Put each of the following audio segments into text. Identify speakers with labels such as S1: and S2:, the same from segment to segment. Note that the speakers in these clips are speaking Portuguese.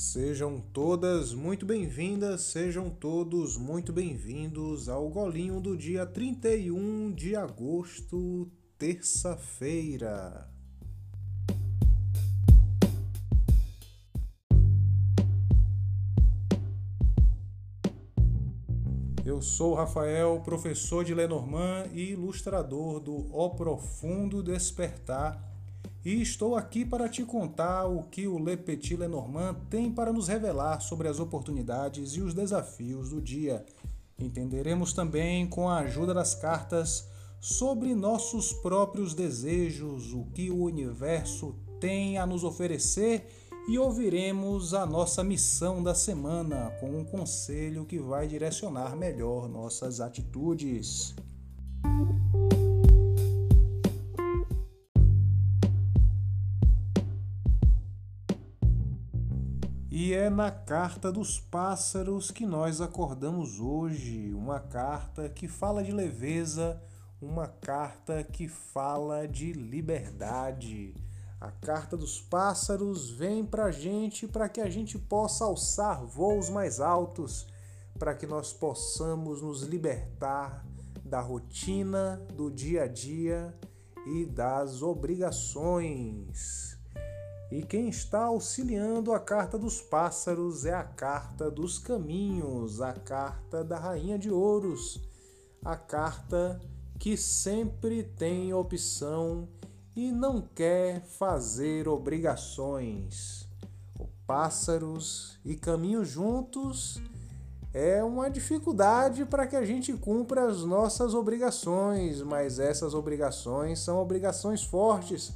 S1: Sejam todas muito bem-vindas, sejam todos muito bem-vindos ao Golinho do dia 31 de agosto, terça-feira. Eu sou Rafael, professor de Lenormand e ilustrador do O Profundo Despertar e estou aqui para te contar o que o Le Petit Lenormand tem para nos revelar sobre as oportunidades e os desafios do dia. Entenderemos também, com a ajuda das cartas, sobre nossos próprios desejos, o que o universo tem a nos oferecer e ouviremos a nossa missão da semana com um conselho que vai direcionar melhor nossas atitudes. E é na carta dos pássaros que nós acordamos hoje, uma carta que fala de leveza, uma carta que fala de liberdade. A carta dos pássaros vem para a gente para que a gente possa alçar voos mais altos, para que nós possamos nos libertar da rotina, do dia a dia e das obrigações. E quem está auxiliando a carta dos pássaros é a carta dos caminhos, a carta da Rainha de Ouros, a carta que sempre tem opção e não quer fazer obrigações. O pássaros e caminhos juntos é uma dificuldade para que a gente cumpra as nossas obrigações, mas essas obrigações são obrigações fortes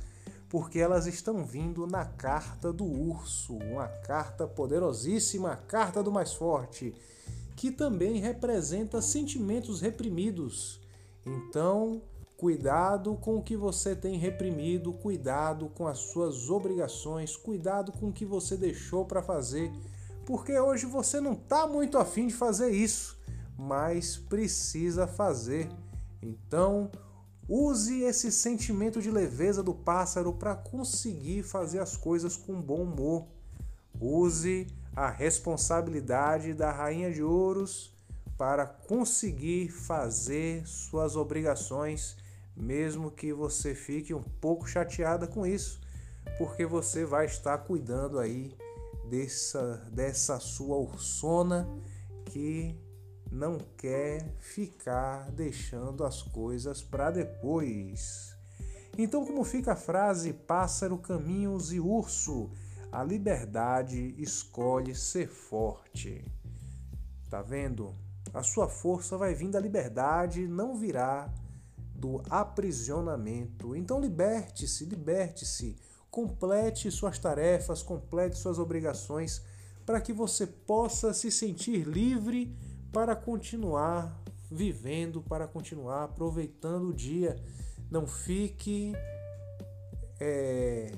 S1: porque elas estão vindo na carta do urso, uma carta poderosíssima, a carta do mais forte, que também representa sentimentos reprimidos. Então, cuidado com o que você tem reprimido, cuidado com as suas obrigações, cuidado com o que você deixou para fazer, porque hoje você não está muito afim de fazer isso, mas precisa fazer. Então, Use esse sentimento de leveza do pássaro para conseguir fazer as coisas com bom humor. Use a responsabilidade da rainha de ouros para conseguir fazer suas obrigações, mesmo que você fique um pouco chateada com isso, porque você vai estar cuidando aí dessa, dessa sua ursona que não quer ficar deixando as coisas para depois. Então, como fica a frase pássaro, caminhos e urso? A liberdade escolhe ser forte. Tá vendo? A sua força vai vir da liberdade, não virá do aprisionamento. Então liberte-se, liberte-se, complete suas tarefas, complete suas obrigações para que você possa se sentir livre para continuar vivendo, para continuar aproveitando o dia. Não fique é,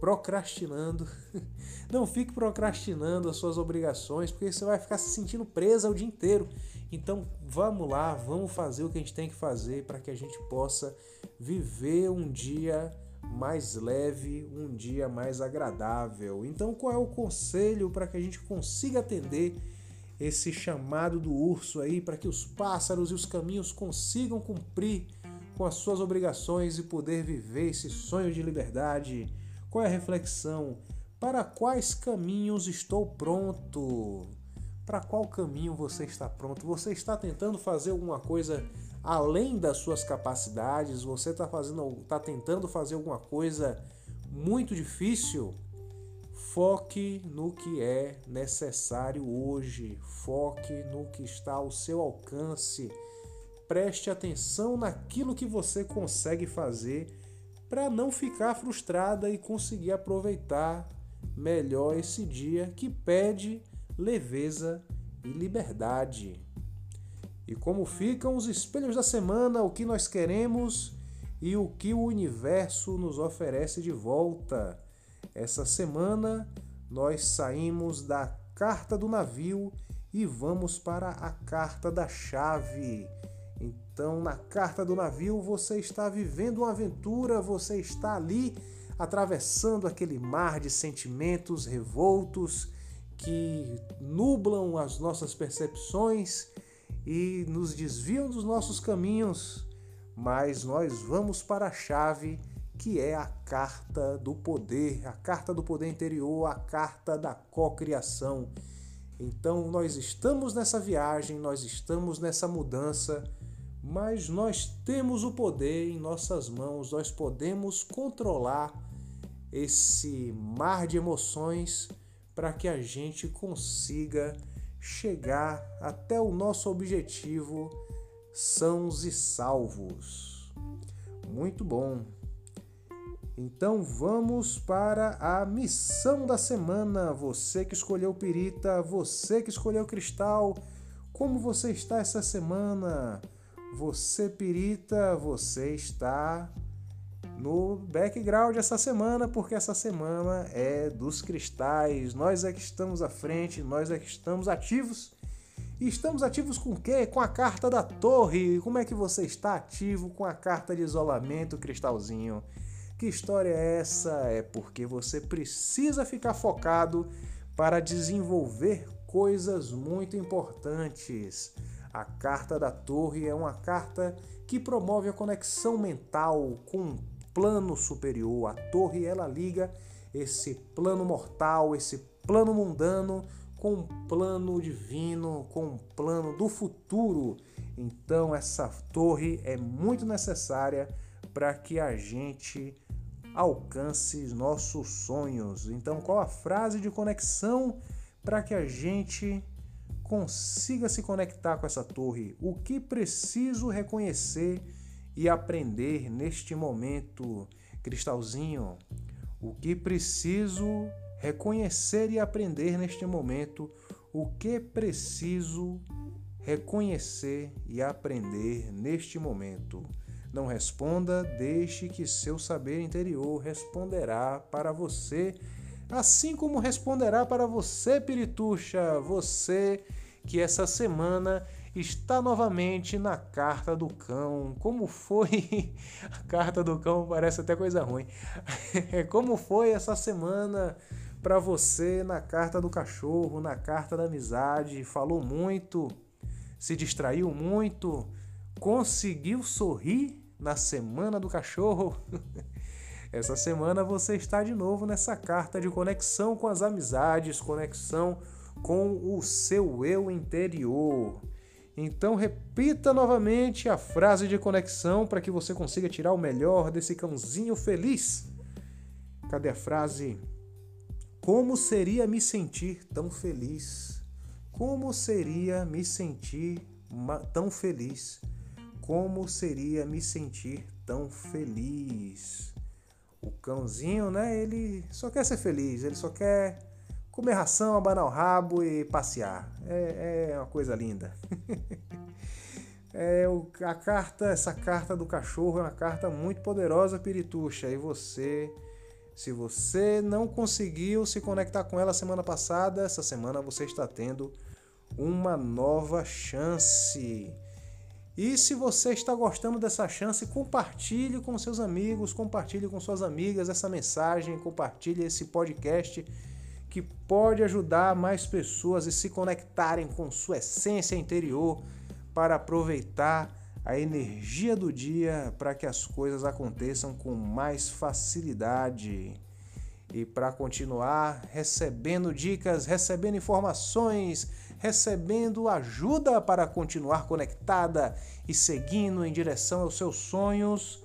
S1: procrastinando. Não fique procrastinando as suas obrigações, porque você vai ficar se sentindo presa o dia inteiro. Então vamos lá, vamos fazer o que a gente tem que fazer para que a gente possa viver um dia mais leve, um dia mais agradável. Então, qual é o conselho para que a gente consiga atender esse chamado do urso aí para que os pássaros e os caminhos consigam cumprir com as suas obrigações e poder viver esse sonho de liberdade. Qual é a reflexão? Para quais caminhos estou pronto? Para qual caminho você está pronto? Você está tentando fazer alguma coisa além das suas capacidades? Você está fazendo, está tentando fazer alguma coisa muito difícil? Foque no que é necessário hoje, foque no que está ao seu alcance. Preste atenção naquilo que você consegue fazer para não ficar frustrada e conseguir aproveitar melhor esse dia que pede leveza e liberdade. E como ficam os espelhos da semana, o que nós queremos e o que o universo nos oferece de volta. Essa semana nós saímos da carta do navio e vamos para a carta da chave. Então, na carta do navio, você está vivendo uma aventura, você está ali atravessando aquele mar de sentimentos revoltos que nublam as nossas percepções e nos desviam dos nossos caminhos, mas nós vamos para a chave que é a carta do poder, a carta do poder interior, a carta da cocriação. Então nós estamos nessa viagem, nós estamos nessa mudança, mas nós temos o poder em nossas mãos, nós podemos controlar esse mar de emoções para que a gente consiga chegar até o nosso objetivo sãos e salvos. Muito bom. Então vamos para a missão da semana. Você que escolheu Pirita, você que escolheu Cristal, como você está essa semana? Você Pirita, você está no background essa semana, porque essa semana é dos cristais. Nós é que estamos à frente, nós é que estamos ativos. E estamos ativos com o quê? Com a carta da torre. Como é que você está ativo com a carta de isolamento, cristalzinho? Que história é essa? É porque você precisa ficar focado para desenvolver coisas muito importantes. A carta da torre é uma carta que promove a conexão mental com um plano superior. A torre ela liga esse plano mortal, esse plano mundano com um plano divino, com um plano do futuro. Então essa torre é muito necessária para que a gente alcance nossos sonhos. Então, qual a frase de conexão para que a gente consiga se conectar com essa torre? O que preciso reconhecer e aprender neste momento, cristalzinho? O que preciso reconhecer e aprender neste momento? O que preciso reconhecer e aprender neste momento? Não responda, deixe que seu saber interior responderá para você, assim como responderá para você, Pirituxa, você que essa semana está novamente na carta do cão. Como foi? A carta do cão parece até coisa ruim. Como foi essa semana para você na carta do cachorro, na carta da amizade? Falou muito? Se distraiu muito? Conseguiu sorrir? Na Semana do Cachorro. Essa semana você está de novo nessa carta de conexão com as amizades, conexão com o seu eu interior. Então repita novamente a frase de conexão para que você consiga tirar o melhor desse cãozinho feliz. Cadê a frase? Como seria me sentir tão feliz? Como seria me sentir tão feliz? Como seria me sentir tão feliz? O cãozinho, né? Ele só quer ser feliz, ele só quer comer ração, abanar o rabo e passear. É, é uma coisa linda. é, o, a carta, essa carta do cachorro é uma carta muito poderosa, Pirituxa. E você, se você não conseguiu se conectar com ela semana passada, essa semana você está tendo uma nova chance. E se você está gostando dessa chance, compartilhe com seus amigos, compartilhe com suas amigas essa mensagem, compartilhe esse podcast que pode ajudar mais pessoas a se conectarem com sua essência interior para aproveitar a energia do dia para que as coisas aconteçam com mais facilidade. E para continuar recebendo dicas, recebendo informações, recebendo ajuda para continuar conectada e seguindo em direção aos seus sonhos,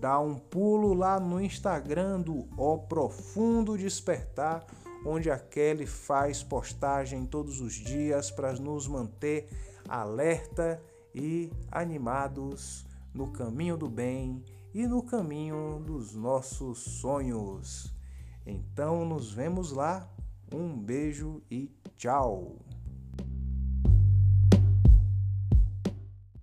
S1: dá um pulo lá no Instagram do O Profundo Despertar, onde a Kelly faz postagem todos os dias para nos manter alerta e animados no caminho do bem e no caminho dos nossos sonhos. Então nos vemos lá. Um beijo e tchau!